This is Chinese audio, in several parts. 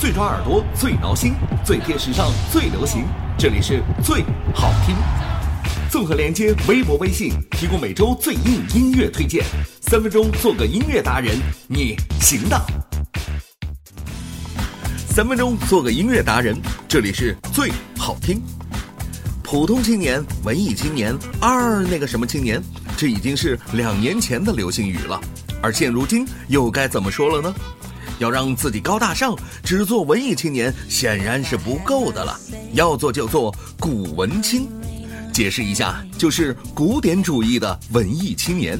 最抓耳朵，最挠心，最贴时尚，最流行。这里是最好听。综合连接微博、微信，提供每周最硬音乐推荐。三分钟做个音乐达人，你行的。三分钟做个音乐达人，这里是最好听。普通青年、文艺青年、二那个什么青年，这已经是两年前的流行语了。而现如今又该怎么说了呢？要让自己高大上，只做文艺青年显然是不够的了。要做就做古文青。解释一下，就是古典主义的文艺青年。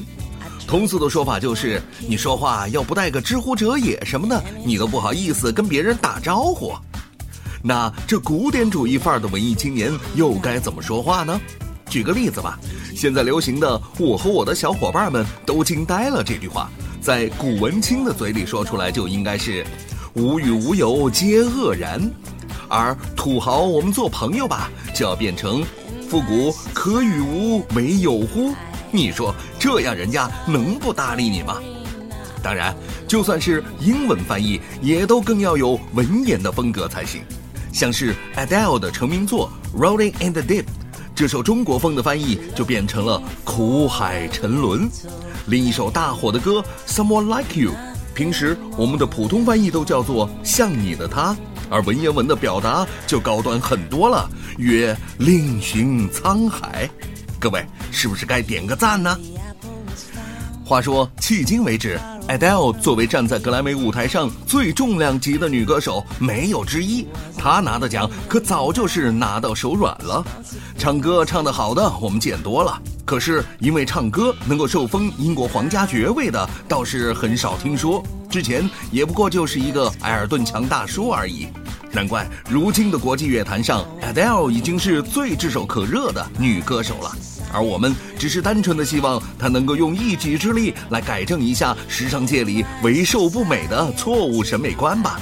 通俗的说法就是，你说话要不带个知乎者也什么的，你都不好意思跟别人打招呼。那这古典主义范儿的文艺青年又该怎么说话呢？举个例子吧，现在流行的“我和我的小伙伴们都惊呆了”这句话，在古文青的嘴里说出来就应该是“无与无有皆愕然”，而土豪我们做朋友吧就要变成“复古可与无为有乎”。你说这样人家能不搭理你吗？当然，就算是英文翻译，也都更要有文言的风格才行。像是 Adele 的成名作《Rolling in the Deep》，这首中国风的翻译就变成了“苦海沉沦”。另一首大火的歌《Someone Like You》，平时我们的普通翻译都叫做“像你的他”，而文言文的表达就高端很多了，曰“另寻沧海”。各位，是不是该点个赞呢？话说，迄今为止。Adele 作为站在格莱美舞台上最重量级的女歌手，没有之一。她拿的奖可早就是拿到手软了。唱歌唱得好的我们见多了，可是因为唱歌能够受封英国皇家爵位的倒是很少听说。之前也不过就是一个埃尔顿强大叔而已。难怪如今的国际乐坛上，Adele 已经是最炙手可热的女歌手了。而我们只是单纯的希望她能够用一己之力来改正一下时尚界里为瘦不美的错误审美观吧。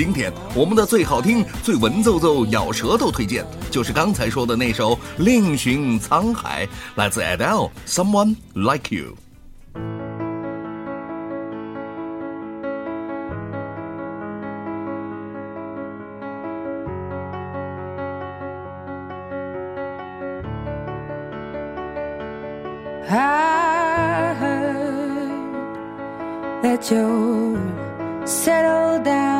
今天我们的最好听、最文绉绉、咬舌头推荐，就是刚才说的那首《另寻沧海》，来自 Adele，《Someone Like You》。I heard that you settled down,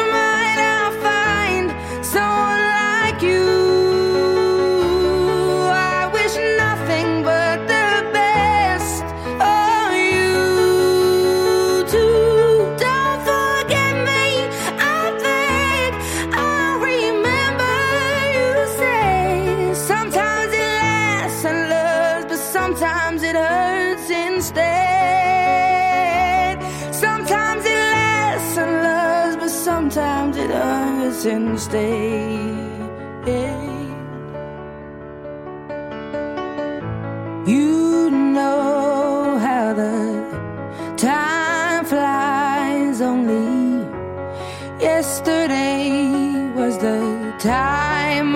and stay. You know how the time flies. Only yesterday was the time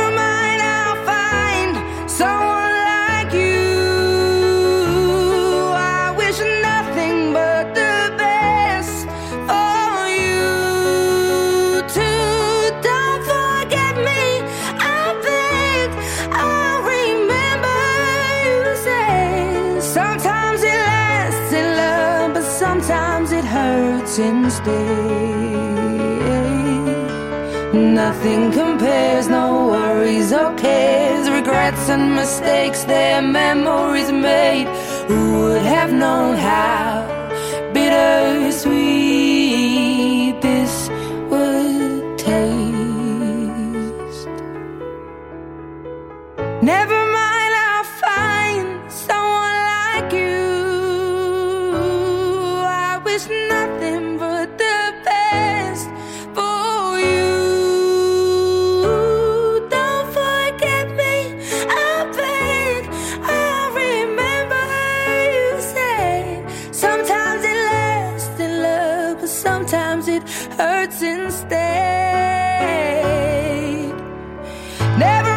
hurts instead. Nothing compares, no worries or cares, regrets and mistakes, their memories made. Who would have known how bittersweet this would taste? Never hurts instead. Never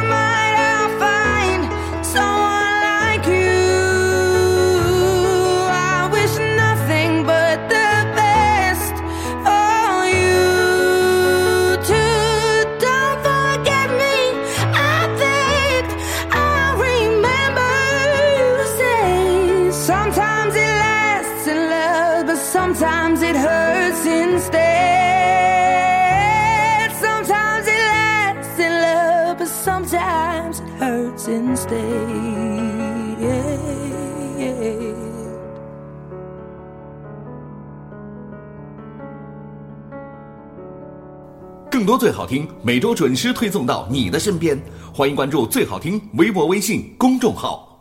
sometimes it hurts instead. Sometimes it lasts in love, but sometimes it hurts instead. 更多最好听，每周准时推送到你的身边。欢迎关注最好听微博、微信公众号。